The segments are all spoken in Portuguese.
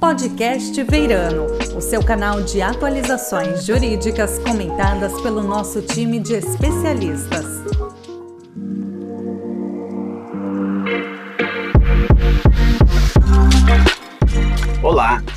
Podcast Veirano, o seu canal de atualizações jurídicas comentadas pelo nosso time de especialistas.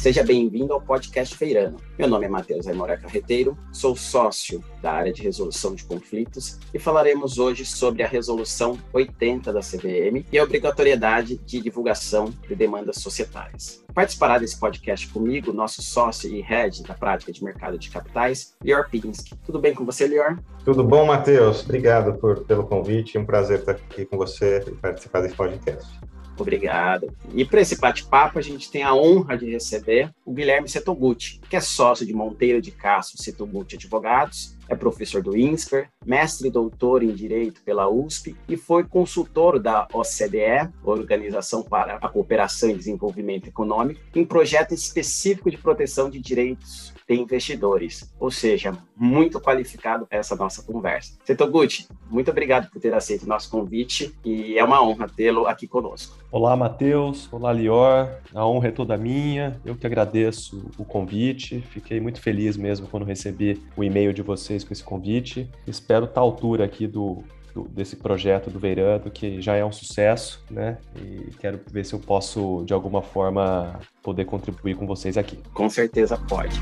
Seja bem-vindo ao podcast Feirano. Meu nome é Matheus Aimora Carreteiro, sou sócio da área de resolução de conflitos e falaremos hoje sobre a resolução 80 da CVM e a obrigatoriedade de divulgação de demandas societárias. Participará desse podcast comigo, nosso sócio e head da prática de mercado de capitais, Lior Pinsky. Tudo bem com você, Lior? Tudo bom, Matheus? Obrigado por, pelo convite. É um prazer estar aqui com você e participar desse podcast. Obrigado. E para esse bate-papo, a gente tem a honra de receber o Guilherme Setoguchi, que é sócio de Monteiro de Castro Setoguchi Advogados, é professor do INSPER, mestre e doutor em Direito pela USP e foi consultor da OCDE, Organização para a Cooperação e Desenvolvimento Econômico, em projeto específico de proteção de direitos de investidores, ou seja, muito qualificado para essa nossa conversa. Setoguchi, muito obrigado por ter aceito o nosso convite e é uma honra tê-lo aqui conosco. Olá, Matheus. Olá, Lior. A honra é toda minha. Eu que agradeço o convite. Fiquei muito feliz mesmo quando recebi o e-mail de vocês com esse convite. Espero estar à altura aqui do, do, desse projeto do Veirando, que já é um sucesso, né? E quero ver se eu posso, de alguma forma, poder contribuir com vocês aqui. Com certeza pode.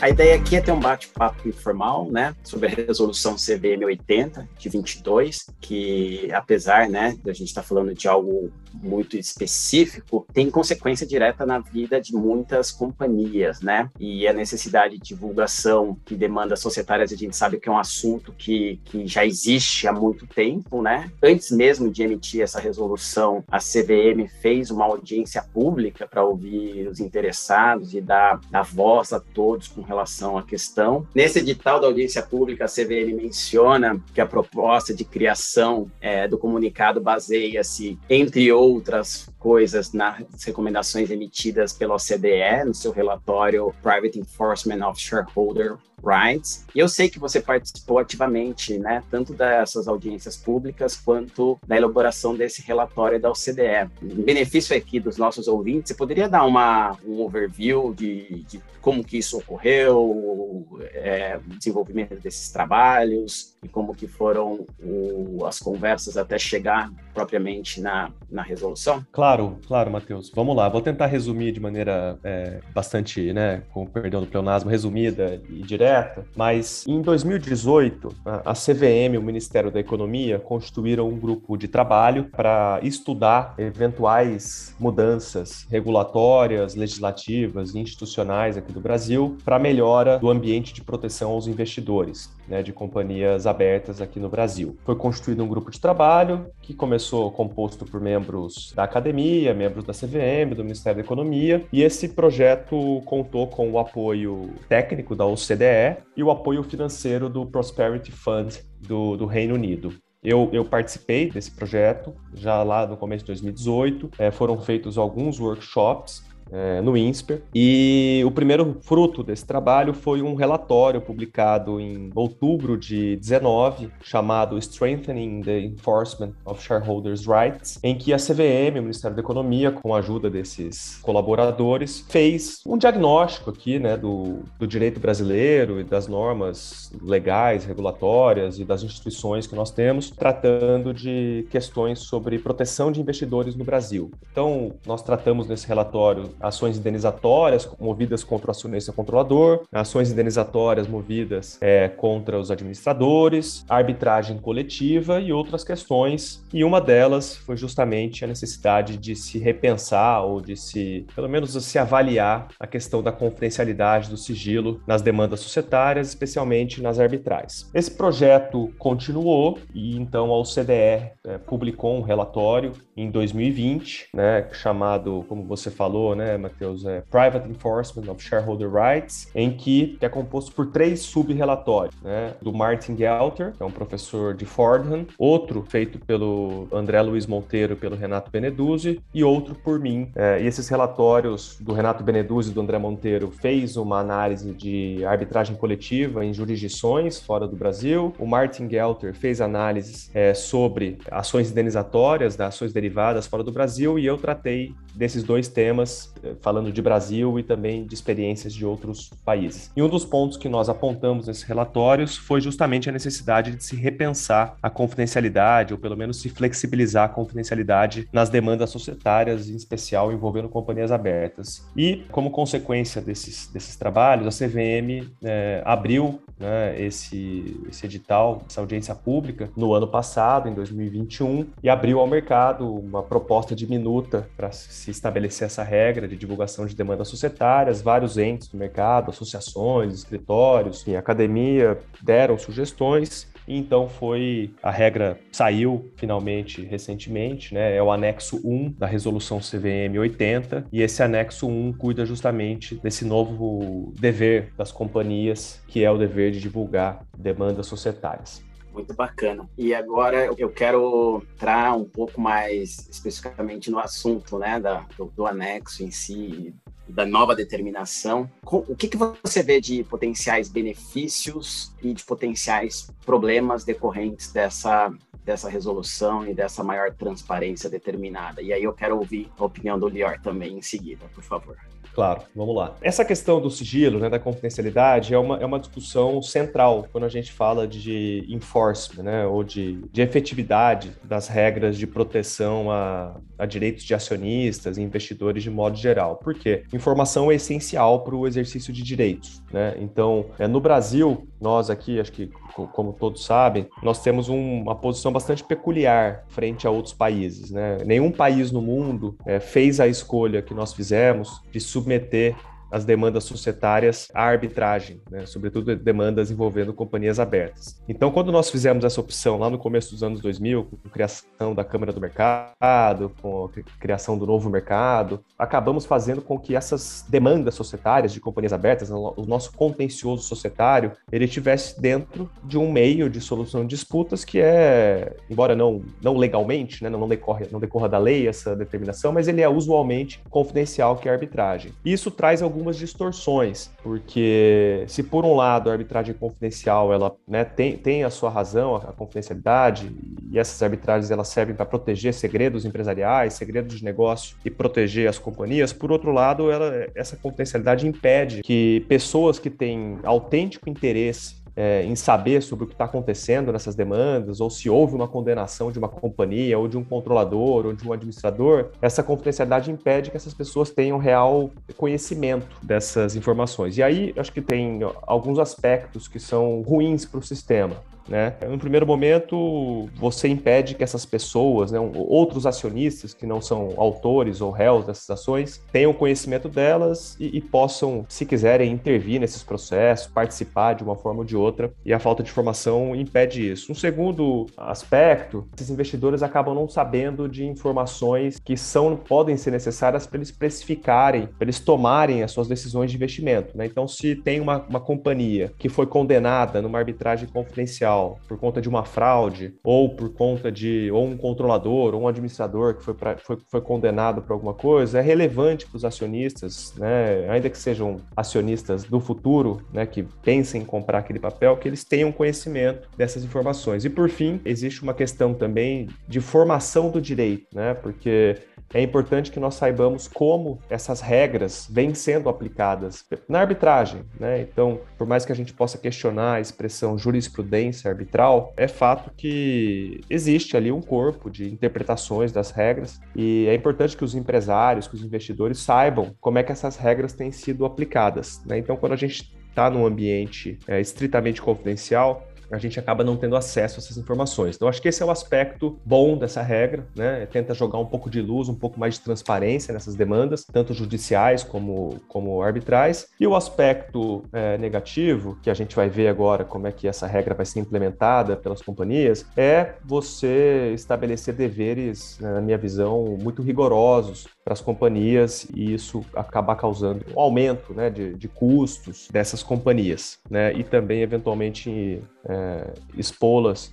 A ideia aqui é ter um bate-papo informal, né, sobre a resolução CVM 80 de 22, que apesar, né, da gente estar tá falando de algo muito específico, tem consequência direta na vida de muitas companhias, né? E a necessidade de divulgação que demandas societárias, a gente sabe que é um assunto que, que já existe há muito tempo, né? Antes mesmo de emitir essa resolução, a CVM fez uma audiência pública para ouvir os interessados e dar, dar voz a todos com relação à questão. Nesse edital da audiência pública, a CVM menciona que a proposta de criação é, do comunicado baseia-se, entre outras coisas, nas recomendações emitidas pela OCDE, no seu relatório Private Enforcement of Shareholder Rights. E eu sei que você participou ativamente, né, tanto dessas audiências públicas quanto da elaboração desse relatório da OCDE. Em benefício aqui dos nossos ouvintes, você poderia dar uma, um overview de, de como que isso ocorreu, é, desenvolvimento desses trabalhos e como que foram o, as conversas até chegar propriamente na, na resolução? Claro, claro, Matheus. Vamos lá, vou tentar resumir de maneira é, bastante, né, com perdão do pleonasmo, resumida e direta, mas em 2018, a CVM, o Ministério da Economia, constituíram um grupo de trabalho para estudar eventuais mudanças regulatórias, legislativas e institucionais aqui do Brasil para melhora do ambiente de proteção aos investidores né, de companhias abertas aqui no Brasil. Foi constituído um grupo de trabalho que começou composto por membros da academia, membros da CVM, do Ministério da Economia, e esse projeto contou com o apoio técnico da OCDE e o apoio financeiro do Prosperity Fund do, do Reino Unido. Eu, eu, participei desse projeto já lá no começo de 2018. É, foram feitos alguns workshops é, no INSPER. E o primeiro fruto desse trabalho foi um relatório publicado em outubro de 19, chamado Strengthening the Enforcement of Shareholders' Rights, em que a CVM, o Ministério da Economia, com a ajuda desses colaboradores, fez um diagnóstico aqui né, do, do direito brasileiro e das normas legais, regulatórias e das instituições que nós temos, tratando de questões sobre proteção de investidores no Brasil. Então, nós tratamos nesse relatório ações indenizatórias movidas contra o acionista controlador, ações indenizatórias movidas é, contra os administradores, arbitragem coletiva e outras questões. E uma delas foi justamente a necessidade de se repensar ou de se, pelo menos, se avaliar a questão da confidencialidade do sigilo nas demandas societárias, especialmente nas arbitrais. Esse projeto continuou e então a OCDE é, publicou um relatório em 2020, né, chamado, como você falou, né, né, Matheus? É Private Enforcement of Shareholder Rights, em que é composto por três sub-relatórios, né? Do Martin Gelter, que é um professor de Fordham, outro feito pelo André Luiz Monteiro e pelo Renato Beneduzzi, e outro por mim. É, e esses relatórios do Renato Beneduzzi e do André Monteiro fez uma análise de arbitragem coletiva em jurisdições fora do Brasil. O Martin Gelter fez análises é, sobre ações indenizatórias, das ações derivadas fora do Brasil, e eu tratei desses dois temas, falando de Brasil e também de experiências de outros países. E um dos pontos que nós apontamos nesses relatórios foi justamente a necessidade de se repensar a confidencialidade, ou pelo menos se flexibilizar a confidencialidade nas demandas societárias, em especial envolvendo companhias abertas. E, como consequência desses, desses trabalhos, a CVM é, abriu né, esse, esse edital, essa audiência pública, no ano passado, em 2021, e abriu ao mercado uma proposta de minuta para se estabelecer essa regra de divulgação de demandas societárias. Vários entes do mercado, associações, escritórios, e academia deram sugestões então foi a regra saiu finalmente recentemente, né? É o anexo 1 da resolução CVM 80 e esse anexo 1 cuida justamente desse novo dever das companhias, que é o dever de divulgar demandas societárias. Muito bacana. E agora eu quero entrar um pouco mais especificamente no assunto, né, da, do, do anexo em si, da nova determinação. O que, que você vê de potenciais benefícios e de potenciais problemas decorrentes dessa, dessa resolução e dessa maior transparência determinada? E aí eu quero ouvir a opinião do Lior também em seguida, por favor. Claro, vamos lá. Essa questão do sigilo, né, da confidencialidade, é uma, é uma discussão central quando a gente fala de enforcement, né, ou de, de efetividade das regras de proteção a, a direitos de acionistas e investidores de modo geral. Por quê? Informação é essencial para o exercício de direitos. Né? Então, é, no Brasil, nós aqui, acho que como todos sabem, nós temos um, uma posição bastante peculiar frente a outros países. Né? Nenhum país no mundo é, fez a escolha que nós fizemos de submeter as demandas societárias à arbitragem, né? sobretudo demandas envolvendo companhias abertas. Então, quando nós fizemos essa opção lá no começo dos anos 2000, com a criação da Câmara do Mercado, com a criação do novo mercado, acabamos fazendo com que essas demandas societárias de companhias abertas, o nosso contencioso societário, ele estivesse dentro de um meio de solução de disputas que é, embora não, não legalmente, né? não, decorre, não decorra da lei essa determinação, mas ele é usualmente confidencial, que é a arbitragem. Isso traz algumas distorções, porque se por um lado a arbitragem confidencial ela né, tem, tem a sua razão, a, confidencialidade, e essas arbitragens elas servem para proteger segredos empresariais, segredos de negócio e proteger as companhias, por outro lado, ela, essa confidencialidade impede que pessoas que têm autêntico interesse é, em saber sobre o que está acontecendo nessas demandas, ou se houve uma condenação de uma companhia, ou de um controlador, ou de um administrador, essa confidencialidade impede que essas pessoas tenham real conhecimento dessas informações. E aí, acho que tem alguns aspectos que são ruins para o sistema. Né? No primeiro momento, você impede que essas pessoas, né, outros acionistas que não são autores ou réus dessas ações, tenham conhecimento delas e, e, possam, se quiserem, intervir nesses processos, participar de uma forma ou de outra, e a falta de informação impede isso. Um segundo aspecto, esses investidores acabam não sabendo de informações que são podem ser necessárias para eles precificarem, para eles tomarem as suas decisões de investimento. Né? Então, se tem uma, uma companhia que foi condenada numa arbitragem confidencial por conta de uma fraude, ou por conta de ou um controlador, ou um administrador que foi, pra, foi, foi condenado por alguma coisa, é relevante para os acionistas, né, ainda que sejam acionistas do futuro, né, que pensem em comprar aquele papel, que eles tenham conhecimento dessas informações. E por fim, existe uma questão também de formação do direito, né, porque é importante que nós saibamos como essas regras vêm sendo aplicadas na arbitragem. Né? Então, por mais que a gente possa questionar a expressão jurisprudência arbitral, é fato que existe ali um corpo de interpretações das regras e é importante que os empresários, que os investidores saibam como é que essas regras têm sido aplicadas. Né? Então, quando a gente está num ambiente é, estritamente confidencial, a gente acaba não tendo acesso a essas informações. Então, acho que esse é o aspecto bom dessa regra, né? Tenta jogar um pouco de luz, um pouco mais de transparência nessas demandas, tanto judiciais como, como arbitrais. E o aspecto é, negativo, que a gente vai ver agora como é que essa regra vai ser implementada pelas companhias, é você estabelecer deveres, né, na minha visão, muito rigorosos para as companhias e isso acabar causando um aumento né, de, de custos dessas companhias, né, e também eventualmente é, expô-las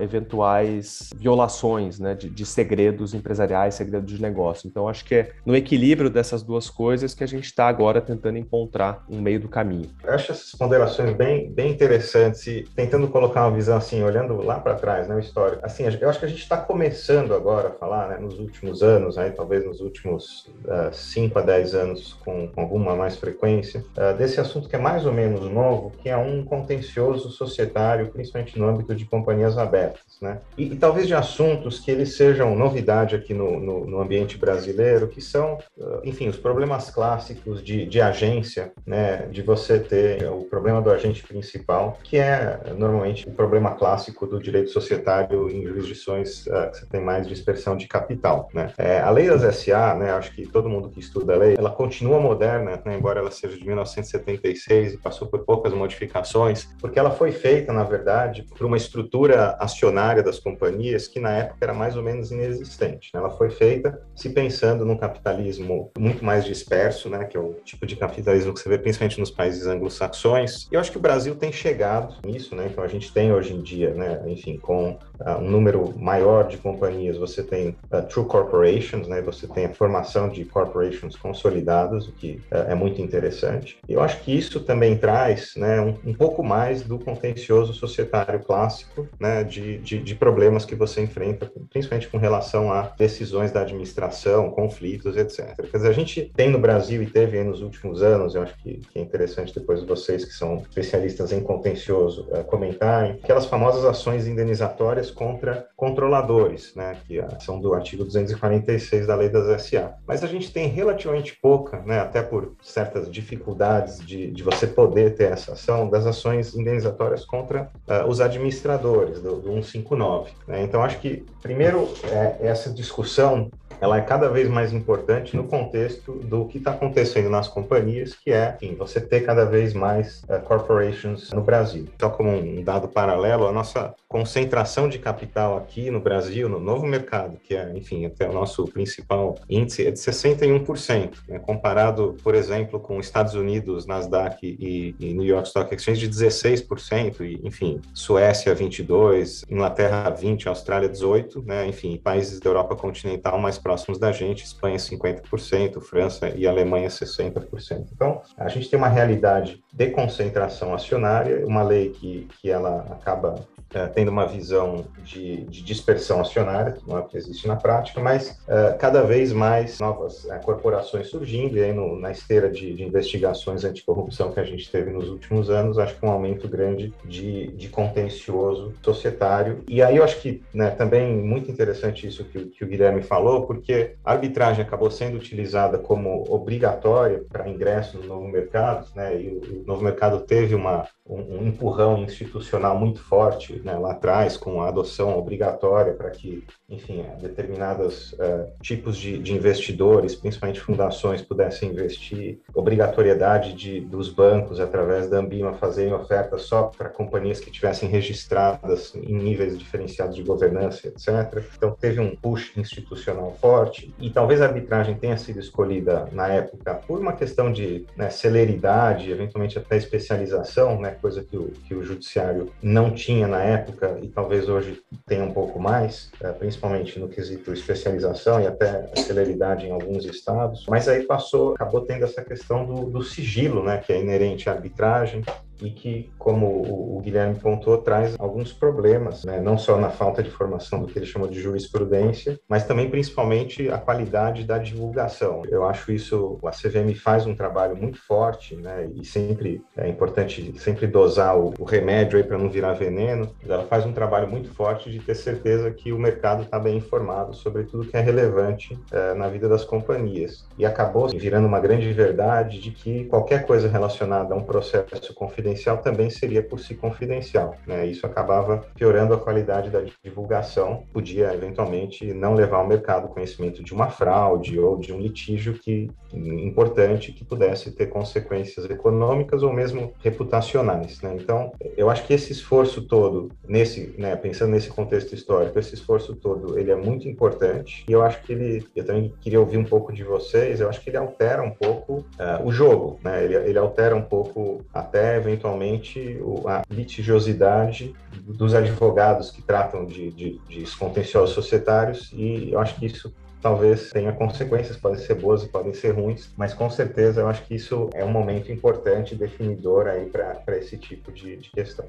eventuais violações né, de, de, segredos empresariais, segredos de negócio. Então, acho que é no equilíbrio dessas duas coisas que a gente está agora tentando encontrar um meio do caminho. Eu acho essas ponderações bem, bem interessantes e tentando colocar uma visão assim, olhando lá para trás, né, o histórico. Assim, eu acho que a gente está começando agora a falar, né, nos últimos anos, aí, talvez nos últimos 5 uh, a 10 anos, com, com, alguma mais frequência, uh, desse assunto que é mais ou menos novo, que é um contencioso societário, principalmente no âmbito de companhias abertas, né? E, e, talvez de assuntos que eles sejam novidade aqui no, no, no ambiente brasileiro, que são, uh, enfim, os problemas clássicos de, de agência, né? De você ter o problema do agente principal, que é normalmente o problema clássico do direito societário em jurisdições uh, que você tem mais dispersão de capital, né? É, a lei das SA, né? Acho que todo mundo que estuda a lei, ela continua moderna, né? embora ela seja de 1976 e passou por poucas modificações, porque ela foi feita, na verdade, por uma estrutura acionária das companhias que na época era mais ou menos inexistente. Né? Ela foi feita se pensando num capitalismo muito mais disperso, né, que é o tipo de capitalismo que você vê principalmente nos países anglo-saxões. E eu acho que o Brasil tem chegado nisso, né? Então a gente tem hoje em dia, né, enfim, com um número maior de companhias, você tem uh, true corporations, né? Você tem a formação de corporations consolidadas, o que uh, é muito interessante. E eu acho que isso também traz, né, um, um pouco mais do contencioso societário clássico, né? de, de, de, problemas que você enfrenta, principalmente com relação a decisões da administração, conflitos, etc. Quer dizer, a gente tem no Brasil e teve nos últimos anos, eu acho que, que, é interessante depois vocês que são especialistas em contencioso uh, comentarem, aquelas famosas ações indenizatórias contra controladores, né, que uh, são do artigo 246 da lei das SA. Mas a gente tem relativamente pouca, né, até por certas dificuldades de, de você poder ter essa ação, das ações indenizatórias contra uh, os administradores, do, do 159. Né? Então, acho que, primeiro, é, essa discussão ela é cada vez mais importante no contexto do que está acontecendo nas companhias, que é, enfim, você ter cada vez mais uh, corporations no Brasil. Só como um dado paralelo, a nossa concentração de capital aqui no Brasil, no novo mercado, que é, enfim, até o nosso principal índice, é de 61%, né? comparado, por exemplo, com Estados Unidos, Nasdaq e, e New York Stock Exchange de 16%, e, enfim, Suécia 22%, Inglaterra 20%, Austrália 18%, né? enfim, países da Europa continental mais próximos da gente, Espanha 50%, França e Alemanha 60%. Então, a gente tem uma realidade de concentração acionária, uma lei que, que ela acaba é, tendo uma visão de, de, dispersão acionária, que não é o que existe na prática, mas é, cada vez mais novas é, corporações surgindo, e aí no, na esteira de, de, investigações anticorrupção que a gente teve nos últimos anos, acho que um aumento grande de, de contencioso societário. E aí eu acho que né, também muito interessante isso que, que o Guilherme falou, porque a arbitragem acabou sendo utilizada como obrigatória para ingresso no novo mercado, né, e o, o novo mercado teve uma, um, um empurrão institucional muito forte né, lá atrás, com a adoção obrigatória para que, enfim, determinados uh, tipos de, de, investidores, principalmente fundações, pudessem investir, obrigatoriedade de, dos bancos, através da Ambima, fazerem ofertas só para companhias que tivessem registradas em níveis diferenciados de governança, etc. Então, teve um push institucional forte e talvez a arbitragem tenha sido escolhida na época por uma questão de né, celeridade, eventualmente até especialização, né, coisa que o, que o judiciário não tinha na época e talvez hoje tenha um pouco mais, é, principalmente no quesito especialização e até celeridade em alguns estados. Mas aí passou, acabou tendo essa questão do, do sigilo, né, que é inerente à arbitragem e que, como o, Guilherme pontuou, traz alguns problemas, né? não só na falta de formação do que ele chamou de jurisprudência, mas também principalmente a qualidade da divulgação. Eu acho isso, a CVM faz um trabalho muito forte, né? e sempre é importante sempre dosar o, o remédio para não virar veneno, ela faz um trabalho muito forte de ter certeza que o mercado está bem informado sobre tudo que é relevante é, na vida das companhias. E acabou virando uma grande verdade de que qualquer coisa relacionada a um processo confidencial confidencial também seria por si confidencial. Né? Isso acabava piorando a qualidade da divulgação, podia eventualmente não levar ao mercado conhecimento de uma fraude ou de um litígio que importante que pudesse ter consequências econômicas ou mesmo reputacionais. Né? Então, eu acho que esse esforço todo, nesse, né, pensando nesse contexto histórico, esse esforço todo, ele é muito importante e eu acho que ele, eu também queria ouvir um pouco de vocês, eu acho que ele altera um pouco uh, o jogo, né? ele, ele altera um pouco até eventualmente a litigiosidade dos advogados que tratam de, de, de contenciosos societários e eu acho que isso talvez tenha consequências, podem ser boas e podem ser ruins, mas com certeza eu acho que isso é um momento importante, definidor aí para esse tipo de, de questão.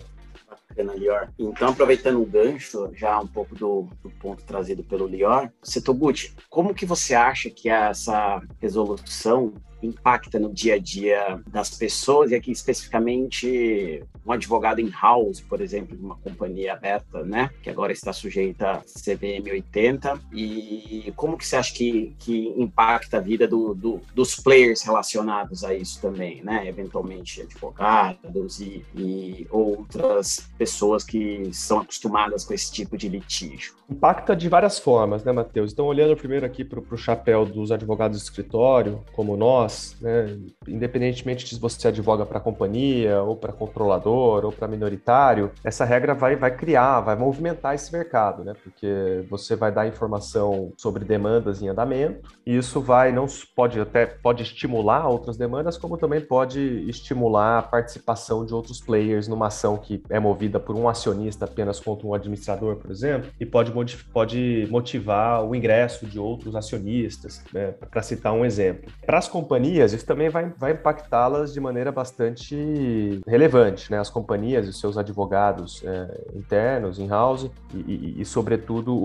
Bacana, Lior. Então, aproveitando o gancho, já um pouco do, do ponto trazido pelo Lior, Setoguchi, como que você acha que essa resolução impacta no dia a dia das pessoas, e aqui especificamente um advogado in-house, por exemplo, de uma companhia aberta, né, que agora está sujeita a CVM 80, e como que você acha que, que impacta a vida do, do, dos players relacionados a isso também, né, eventualmente advogados e, e outras pessoas que são acostumadas com esse tipo de litígio? Impacta de várias formas, né, Matheus? Então, olhando primeiro aqui para o chapéu dos advogados de escritório, como nós, né, independentemente de se você advoga para companhia, ou para controlador, ou para minoritário, essa regra vai, vai criar, vai movimentar esse mercado, né? Porque você vai dar informação sobre demandas em andamento, e isso vai, não pode até pode estimular outras demandas, como também pode estimular a participação de outros players numa ação que é movida por um acionista apenas contra um administrador, por exemplo, e pode, pode motivar o ingresso de outros acionistas, né? para citar um exemplo. Para as companhias, isso também vai, vai impactá-las de maneira bastante relevante, né? As companhias e seus advogados é, internos, in-house, e, e, e, sobretudo,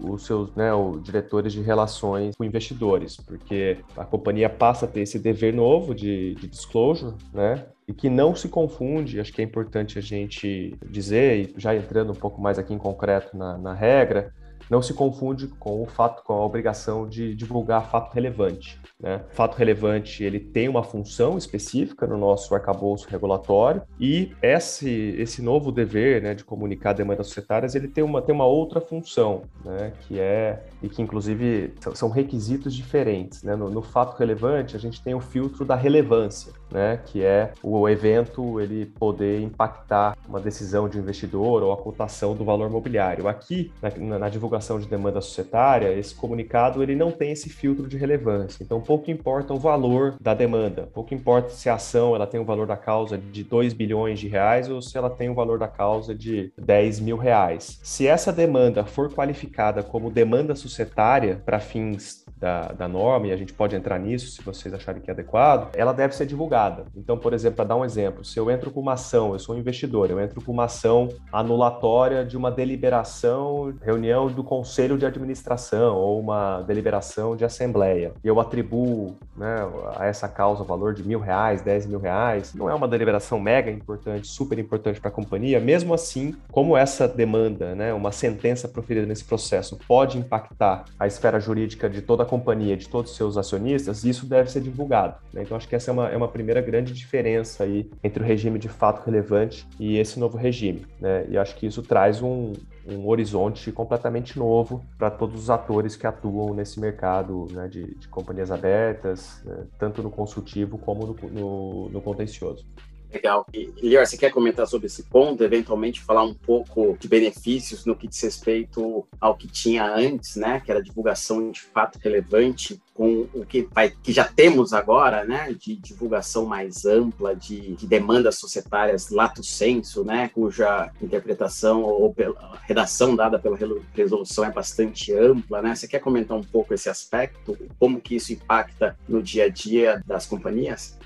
os seus né, os diretores de relações com investidores, porque a companhia passa a ter esse dever novo de, de disclosure, né? e que não se confunde, acho que é importante a gente dizer, e já entrando um pouco mais aqui em concreto na, na regra, não se confunde com o fato, com a obrigação de divulgar fato relevante. Né? Fato relevante ele tem uma função específica no nosso arcabouço regulatório e esse, esse novo dever né, de comunicar demandas societárias ele tem uma, tem uma outra função, né, que é e que inclusive são requisitos diferentes. Né? No, no fato relevante a gente tem o filtro da relevância, né, que é o evento ele poder impactar uma decisão de investidor ou a cotação do valor mobiliário. Aqui na, na divulgação de demanda societária esse comunicado ele não tem esse filtro de relevância. Então pouco importa o valor da demanda, pouco importa se a ação ela tem o valor da causa de 2 bilhões de reais ou se ela tem o valor da causa de 10 mil reais. Se essa demanda for qualificada como demanda societária para fins da, da norma, e a gente pode entrar nisso se vocês acharem que é adequado, ela deve ser divulgada. Então, por exemplo, para dar um exemplo, se eu entro com uma ação, eu sou um investidor, eu entro com uma ação anulatória de uma deliberação, reunião do conselho de administração ou uma deliberação de assembleia, e eu atribuo né, a essa causa o valor de mil reais, dez mil reais, não é uma deliberação mega importante, super importante para a companhia, mesmo assim, como essa demanda, né, uma sentença proferida nesse processo pode impactar a esfera jurídica de toda a companhia, de todos os seus acionistas, isso deve ser divulgado. Né? Então, acho que essa é uma, é uma primeira grande diferença aí entre o regime de fato relevante e esse novo regime. Né? E acho que isso traz um, um horizonte completamente novo para todos os atores que atuam nesse mercado né, de, de, companhias abertas, né, tanto no consultivo como no, no, no contencioso. Legal. E, Lior, você quer comentar sobre esse ponto, eventualmente falar um pouco de benefícios no que diz respeito ao que tinha antes, né, que era divulgação de fato relevante, com o que, vai, que já temos agora, né, de divulgação mais ampla de, de demandas societárias lato senso, né, cuja interpretação ou pela, redação dada pela resolução é bastante ampla, né? Você quer comentar um pouco esse aspecto, como que isso impacta no dia a dia das companhias?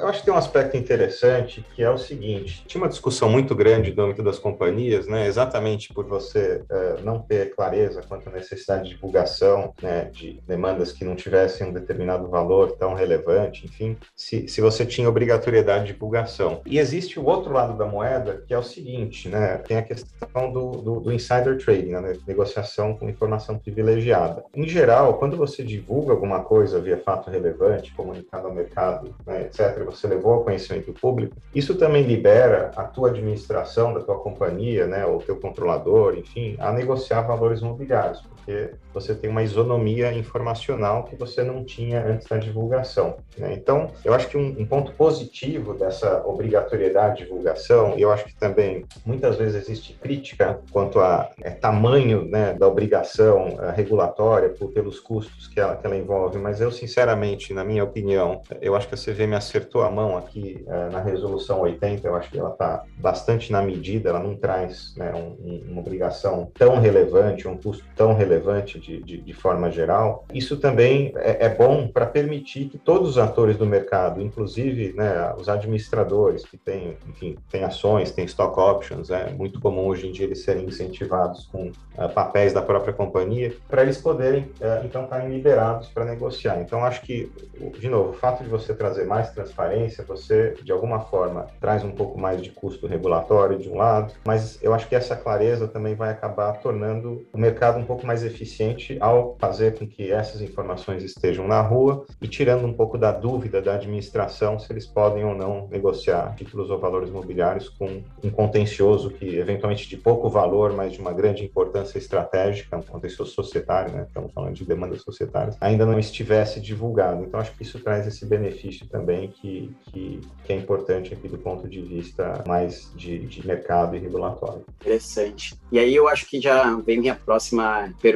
Eu acho que tem um aspecto interessante que é o seguinte: tinha uma discussão muito grande no âmbito das companhias, né, exatamente por você uh, não ter clareza quanto à necessidade de divulgação né, de demandas que não tivessem um determinado valor tão relevante, enfim, se, se você tinha obrigatoriedade de divulgação. E existe o outro lado da moeda, que é o seguinte: né, tem a questão do, do, do insider trading, né, negociação com informação privilegiada. Em geral, quando você divulga alguma coisa via fato relevante, comunicado ao mercado, né, etc., você levou ao conhecimento público, isso também libera a tua administração da tua companhia, né, ou teu controlador, enfim, a negociar valores imobiliários, porque você tem uma isonomia informacional que você não tinha antes da divulgação. Né? Então, eu acho que um, um, ponto positivo dessa obrigatoriedade de divulgação, e eu acho que também muitas vezes existe crítica quanto a é, tamanho né, da obrigação é, regulatória por, pelos custos que ela, que ela envolve, mas eu, sinceramente, na minha opinião, eu acho que a CVM acertou a mão aqui é, na resolução 80, eu acho que ela está bastante na medida, ela não traz né, um, uma obrigação tão relevante, um custo tão relevante de, de, de forma geral. Isso também é, é bom para permitir que todos os atores do mercado, inclusive né, os administradores que têm, enfim, têm ações, têm stock options, é muito comum hoje em dia eles serem incentivados com uh, papéis da própria companhia, para eles poderem, uh, então, estarem liberados para negociar. Então, acho que, de novo, o fato de você trazer mais transparência, você, de alguma forma, traz um pouco mais de custo regulatório de um lado, mas eu acho que essa clareza também vai acabar tornando o mercado um pouco mais eficiente ao fazer com que essas informações estejam na rua e tirando um pouco da dúvida da administração se eles podem ou não negociar títulos ou valores imobiliários com um contencioso que, eventualmente, de pouco valor, mas de uma grande importância estratégica, um contencioso societário, né? estamos falando de demandas societárias, ainda não estivesse divulgado. Então, acho que isso traz esse benefício também que, que, que é importante aqui do ponto de vista mais de, de mercado e regulatório. Interessante. E aí eu acho que já vem minha próxima pergunta,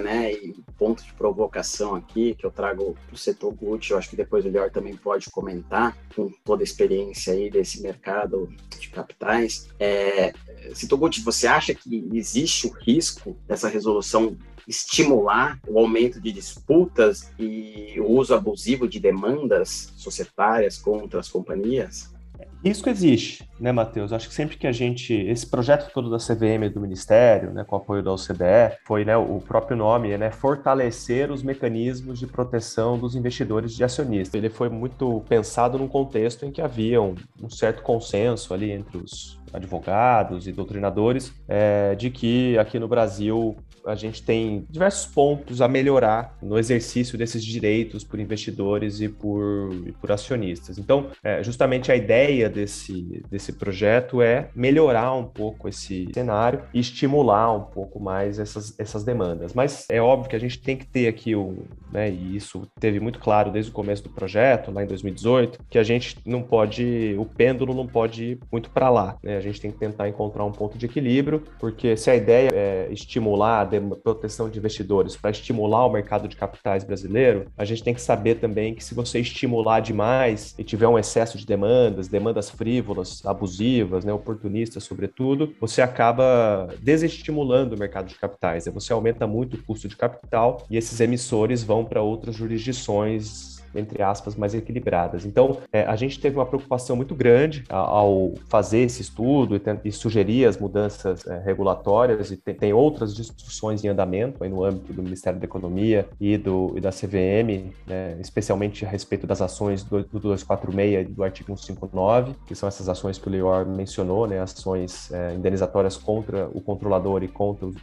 né, e ponto de provocação aqui que eu trago para o setor Gucci, eu acho que depois o Lior também pode comentar, com toda a experiência aí desse mercado de capitais. É, setor Gucci, você acha que existe o risco dessa resolução estimular o aumento de disputas e o uso abusivo de demandas societárias contra as companhias? Risco existe, né, Matheus? Acho que sempre que a gente. Esse projeto todo da CVM do Ministério, né, com apoio da OCDE, foi né, o próprio nome, né, fortalecer os mecanismos de proteção dos investidores de acionistas. Ele foi muito pensado num contexto em que havia um, um certo consenso ali entre os advogados e doutrinadores é, de que aqui no Brasil a gente tem diversos pontos a melhorar no exercício desses direitos por investidores e por, e por acionistas. Então, é, justamente a ideia desse, desse projeto é melhorar um pouco esse cenário e estimular um pouco mais essas, essas demandas. Mas é óbvio que a gente tem que ter aqui o, né, e isso teve muito claro desde o começo do projeto, lá em 2018, que a gente não pode, o pêndulo não pode ir muito para lá. Né? A gente tem que tentar encontrar um ponto de equilíbrio, porque se a ideia é estimular proteção de investidores para estimular o mercado de capitais brasileiro, a gente tem que saber também que se você estimular demais e tiver um excesso de demandas, demandas frívolas, abusivas, né, oportunistas, sobretudo, você acaba desestimulando o mercado de capitais. Você aumenta muito o custo de capital e esses emissores vão para outras jurisdições entre aspas, mais equilibradas. Então, é, a gente teve uma preocupação muito grande ao fazer esse estudo e, e sugerir as mudanças é, regulatórias, e tem, tem, outras discussões em andamento aí no âmbito do Ministério da Economia e, do, e da CVM, né, especialmente a respeito das ações do, do 246 e do artigo 159, que são essas ações que o Leor mencionou, né, ações é, indenizatórias contra o controlador e contra os,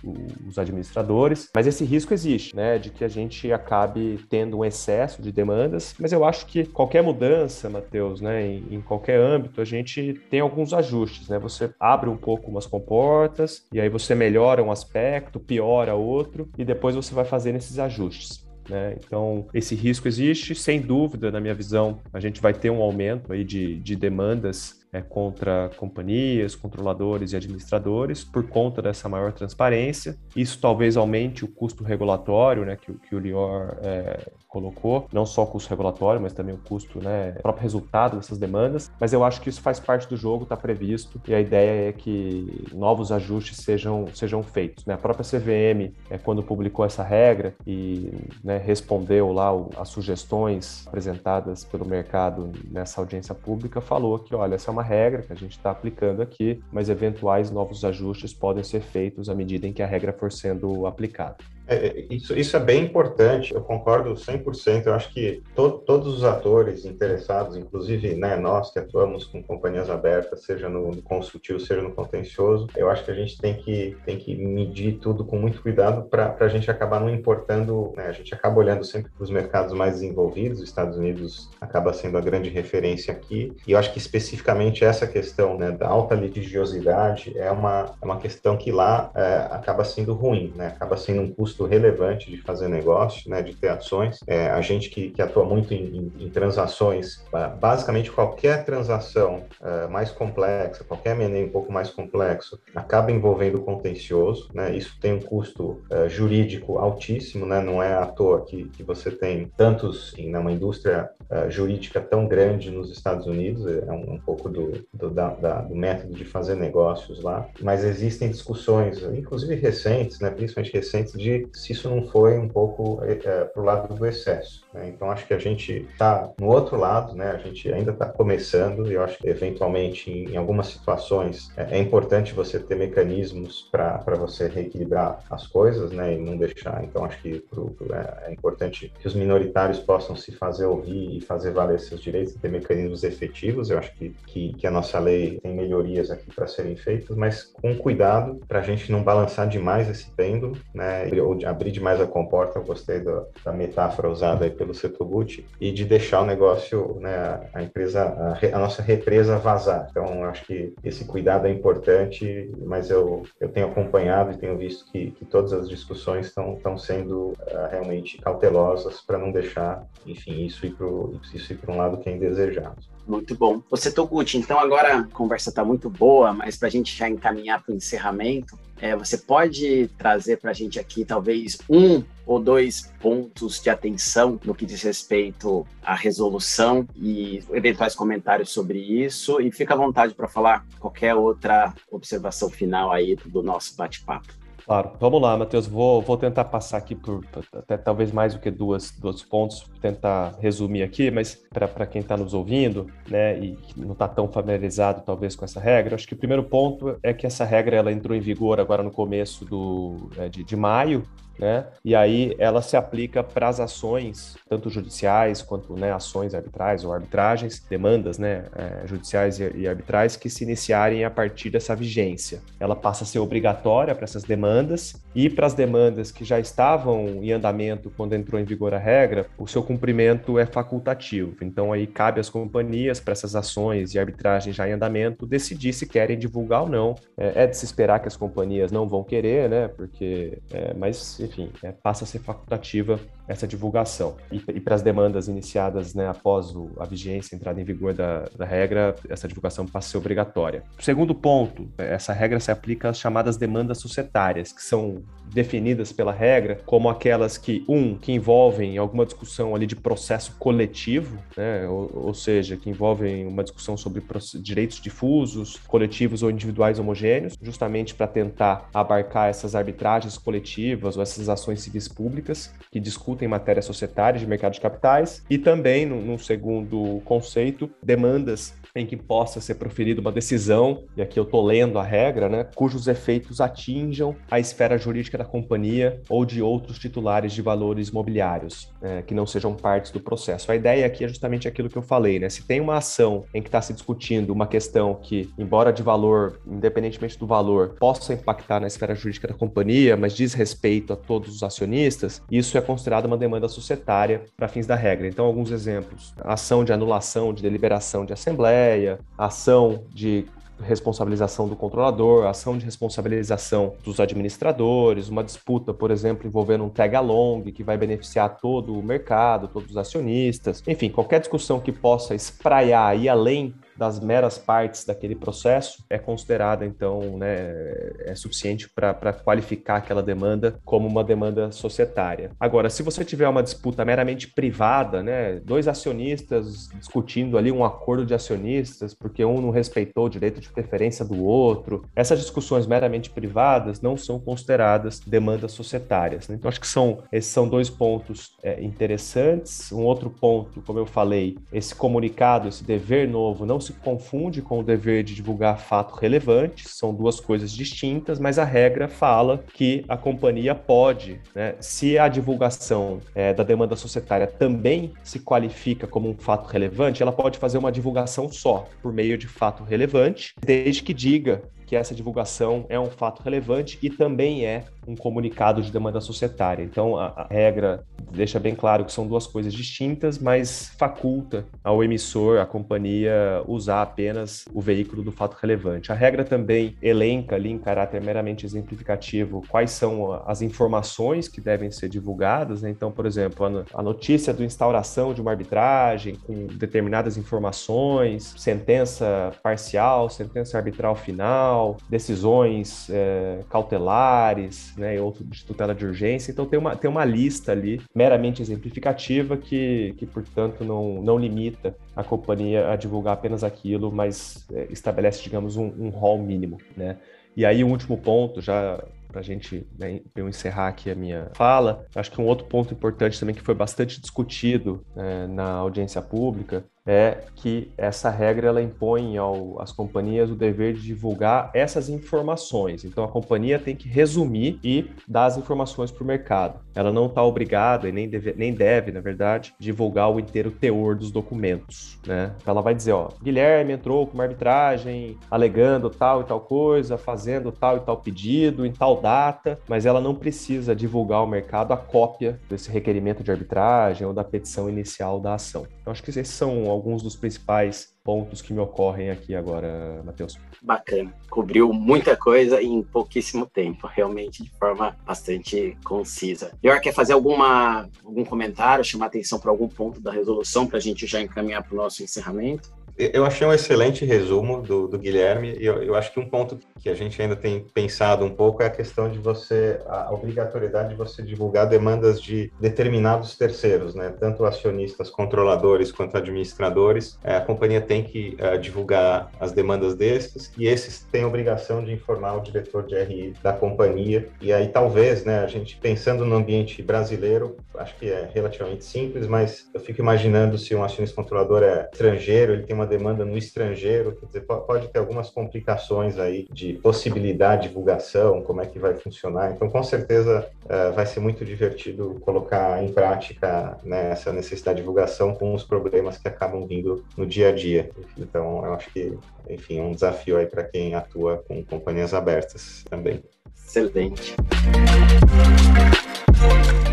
os administradores, mas esse risco existe, né, de que a gente acabe tendo um excesso de demanda mas eu acho que qualquer mudança, Matheus, né, em, em, qualquer âmbito, a gente tem alguns ajustes, né? Você abre um pouco umas comportas e aí você melhora um aspecto, piora outro e depois você vai fazendo esses ajustes. Né? Então, esse risco existe, sem dúvida, na minha visão, a gente vai ter um aumento aí de, de demandas é, contra companhias, controladores e administradores por conta dessa maior transparência. Isso talvez aumente o custo regulatório, né, que, que o Lior é, colocou, não só o custo regulatório, mas também o custo, né, o próprio resultado dessas demandas. Mas eu acho que isso faz parte do jogo, está previsto, e a ideia é que novos ajustes sejam, sejam feitos. Né? A própria CVM, é, quando publicou essa regra e né, respondeu lá o, as sugestões apresentadas pelo mercado nessa audiência pública, falou que, olha, essa é uma regra que a gente está aplicando aqui, mas eventuais novos ajustes podem ser feitos à medida em que a regra for sendo aplicada. É, é, isso, isso é bem importante, eu concordo 100%. Eu acho que to, todos os atores interessados, inclusive né, nós que atuamos com companhias abertas, seja no, no consultivo, seja no contencioso, eu acho que a gente tem que, tem que medir tudo com muito cuidado para a gente acabar não importando, né, a gente acaba olhando sempre para os mercados mais desenvolvidos, os Estados Unidos acaba sendo a grande referência aqui, e eu acho que especificamente essa questão né, da alta litigiosidade é uma, é uma questão que lá é, acaba sendo ruim, né, acaba sendo um custo custo relevante de fazer negócio, né, de ter ações. É, a gente que, que atua muito em, em, em, transações, basicamente qualquer transação é, mais complexa, qualquer M&A um pouco mais complexo, acaba envolvendo contencioso, né? Isso tem um custo é, jurídico altíssimo, né? Não é à toa que, que você tem tantos em uma indústria é, jurídica tão grande nos Estados Unidos, é um, um pouco do, do, da, da, do método de fazer negócios lá, mas existem discussões, inclusive recentes, né? Principalmente recentes, de se isso não foi um pouco é, é para o lado do excesso. Né? Então, acho que a gente está no outro lado, né? a gente ainda está começando e eu acho que, eventualmente, em, em algumas situações, é, é, importante você ter mecanismos para você reequilibrar as coisas né? e não deixar. Então, acho que pro, pro, é, é, importante que os minoritários possam se fazer ouvir e fazer valer seus direitos ter mecanismos efetivos. Eu acho que, que, que a nossa lei tem melhorias aqui para serem feitas, mas com cuidado para a gente não balançar demais esse pêndulo, né? ou abrir demais a comporta, eu gostei da, da metáfora usada aí pelo setor Gucci, e de deixar o negócio, né, a empresa, a, a, nossa represa vazar. Então, acho que esse cuidado é importante, mas eu, eu tenho acompanhado e tenho visto que, que todas as discussões estão sendo uh, realmente cautelosas para não deixar, enfim, isso ir para um lado que é indesejado. Muito bom. Você, Toguchi, então agora a conversa está muito boa, mas para a gente já encaminhar para o encerramento, é, você pode trazer para a gente aqui talvez um ou dois pontos de atenção no que diz respeito à resolução e eventuais comentários sobre isso. E fica à vontade para falar qualquer outra observação final aí do nosso bate-papo. Claro, vamos lá, Matheus. Vou, vou tentar passar aqui por até talvez mais do que duas, dois pontos, tentar resumir aqui, mas para quem está nos ouvindo, né, e não está tão familiarizado talvez com essa regra, acho que o primeiro ponto é que essa regra ela entrou em vigor agora no começo do, é, de, de maio né? E aí ela se aplica para as ações, tanto judiciais quanto né, ações arbitrais ou arbitragens, demandas né, é, judiciais e, e arbitrais que se iniciarem a partir dessa vigência. Ela passa a ser obrigatória para essas demandas e para as demandas que já estavam em andamento quando entrou em vigor a regra, o seu cumprimento é facultativo. Então aí cabe às companhias para essas ações e arbitragens já em andamento decidir se querem divulgar ou não. É, é de se esperar que as companhias não vão querer, né? Porque, é, mas enfim, é, passa a ser facultativa essa divulgação. E, e para as demandas iniciadas né, após o, a vigência, entrada em vigor da, da, regra, essa divulgação passa a ser obrigatória. Segundo ponto, essa regra se aplica às chamadas demandas societárias, que são definidas pela regra como aquelas que, um, que envolvem alguma discussão ali de processo coletivo, né, ou, ou seja, que envolvem uma discussão sobre direitos difusos, coletivos ou individuais homogêneos, justamente para tentar abarcar essas arbitragens coletivas ou essas ações civis públicas que discutem matérias societárias de mercado de capitais, e também, num segundo conceito, demandas em que possa ser proferida uma decisão, e aqui eu estou lendo a regra, né, cujos efeitos atinjam a esfera jurídica da companhia ou de outros titulares de valores imobiliários, é, que não sejam partes do processo. A ideia aqui é justamente aquilo que eu falei, né? Se tem uma ação em que está se discutindo uma questão que, embora de valor, independentemente do valor, possa impactar na esfera jurídica da companhia, mas diz respeito a todos os acionistas, isso é considerado uma demanda societária para fins da regra. Então, alguns exemplos: ação de anulação de deliberação de assembleia assembleia, ação de responsabilização do controlador, ação de responsabilização dos administradores, uma disputa, por exemplo, envolvendo um tag-along que vai beneficiar todo o mercado, todos os acionistas, enfim, qualquer discussão que possa espraiar e além das meras partes daquele processo é considerada, então, né, é suficiente para qualificar aquela demanda como uma demanda societária. Agora, se você tiver uma disputa meramente privada, né, dois acionistas discutindo ali um acordo de acionistas, porque um não respeitou o direito de preferência do outro, essas discussões meramente privadas não são consideradas demandas societárias. Né? Então, acho que são, esses são dois pontos é, interessantes. Um outro ponto, como eu falei, esse comunicado, esse dever novo, não se confunde com o dever de divulgar fato relevante, são duas coisas distintas, mas a regra fala que a companhia pode, né, se a divulgação é, da demanda societária também se qualifica como um fato relevante, ela pode fazer uma divulgação só, por meio de fato relevante, desde que diga que essa divulgação é um fato relevante e também é um comunicado de demanda societária. Então, a, a, regra deixa bem claro que são duas coisas distintas, mas faculta ao emissor, à companhia, usar apenas o veículo do fato relevante. A regra também elenca ali, em caráter meramente exemplificativo, quais são as informações que devem ser divulgadas. Né? Então, por exemplo, a, a notícia do instauração de uma arbitragem com determinadas informações, sentença parcial, sentença arbitral final, decisões é, cautelares, né, e outro de tutela de urgência. Então tem uma, tem uma lista ali meramente exemplificativa que, que portanto, não, não limita a companhia a divulgar apenas aquilo, mas é, estabelece, digamos, um, um rol mínimo, né? E aí, o último ponto, já para a gente né, eu encerrar aqui a minha fala, acho que um outro ponto importante também que foi bastante discutido né, na audiência pública é que essa regra ela impõe ao, às companhias o dever de divulgar essas informações. Então a companhia tem que resumir e dar as informações para o mercado. Ela não está obrigada e nem deve, nem deve, na verdade, divulgar o inteiro teor dos documentos. Né? Então ela vai dizer, ó, Guilherme entrou com uma arbitragem alegando tal e tal coisa, fazendo tal e tal pedido em tal data, mas ela não precisa divulgar ao mercado a cópia desse requerimento de arbitragem ou da petição inicial da ação. Então acho que esses são alguns dos principais pontos que me ocorrem aqui agora, Matheus. Bacana. Cobriu muita coisa em pouquíssimo tempo, realmente de forma bastante concisa. Lior, quer fazer alguma, algum comentário, chamar atenção para algum ponto da resolução para a gente já encaminhar para o nosso encerramento? Eu achei um excelente resumo do, do Guilherme e eu, eu, acho que um ponto que a gente ainda tem pensado um pouco é a questão de você, a obrigatoriedade de você divulgar demandas de determinados terceiros, né? Tanto acionistas, controladores quanto administradores. É, a companhia tem que uh, divulgar as demandas desses e esses têm a obrigação de informar o diretor de RI da companhia. E aí talvez, né, a gente pensando no ambiente brasileiro, acho que é relativamente simples, mas eu fico imaginando se um acionista controlador é estrangeiro, ele tem uma demanda no estrangeiro, quer dizer, pode ter algumas complicações aí de possibilidade de divulgação, como é que vai funcionar. Então, com certeza, uh, vai ser muito divertido colocar em prática né, essa necessidade de divulgação com os problemas que acabam vindo no dia a dia. Então, eu acho que, enfim, é um desafio aí para quem atua com companhias abertas também. Excelente.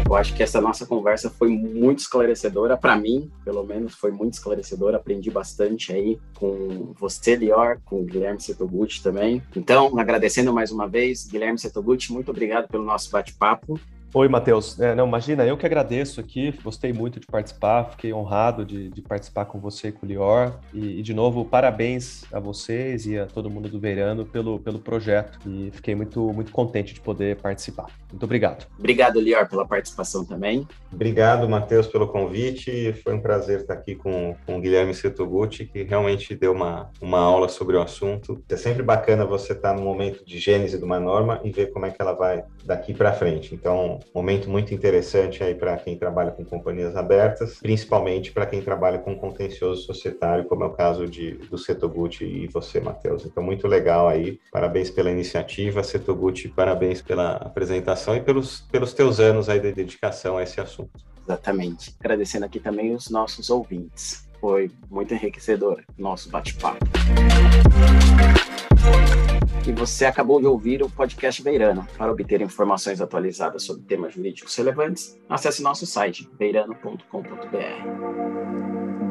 Eu acho que essa nossa conversa foi muito esclarecedora, para mim, pelo menos, foi muito esclarecedora. Aprendi bastante aí com você, Lior, com o Guilherme Setoguchi também. Então, agradecendo mais uma vez, Guilherme Setoguchi, muito obrigado pelo nosso bate-papo. Oi, Matheus. É, não, imagina, eu que agradeço aqui, gostei muito de participar, fiquei honrado de, de participar com você e com o Lior. E, e, de novo, parabéns a vocês e a todo mundo do Veirano pelo, pelo projeto. E fiquei muito, muito contente de poder participar. Muito obrigado. Obrigado, Lior, pela participação também. Obrigado, Matheus, pelo convite. Foi um prazer estar aqui com, com o Guilherme Setoguchi, que realmente deu uma, uma aula sobre o assunto. É sempre bacana você estar no momento de gênese de uma norma e ver como é que ela vai daqui para frente. Então, momento muito interessante aí para quem trabalha com companhias abertas, principalmente para quem trabalha com contencioso societário, como é o caso de, do Setoguchi e você, Matheus. Então, muito legal aí. Parabéns pela iniciativa, Setoguchi, parabéns pela apresentação e pelos, pelos teus anos aí de dedicação a esse assunto. Exatamente. Agradecendo aqui também os nossos ouvintes. Foi muito enriquecedor nosso bate-papo e você acabou de ouvir o podcast Beirano. Para obter informações atualizadas sobre temas jurídicos relevantes, acesse nosso site beirano.com.br.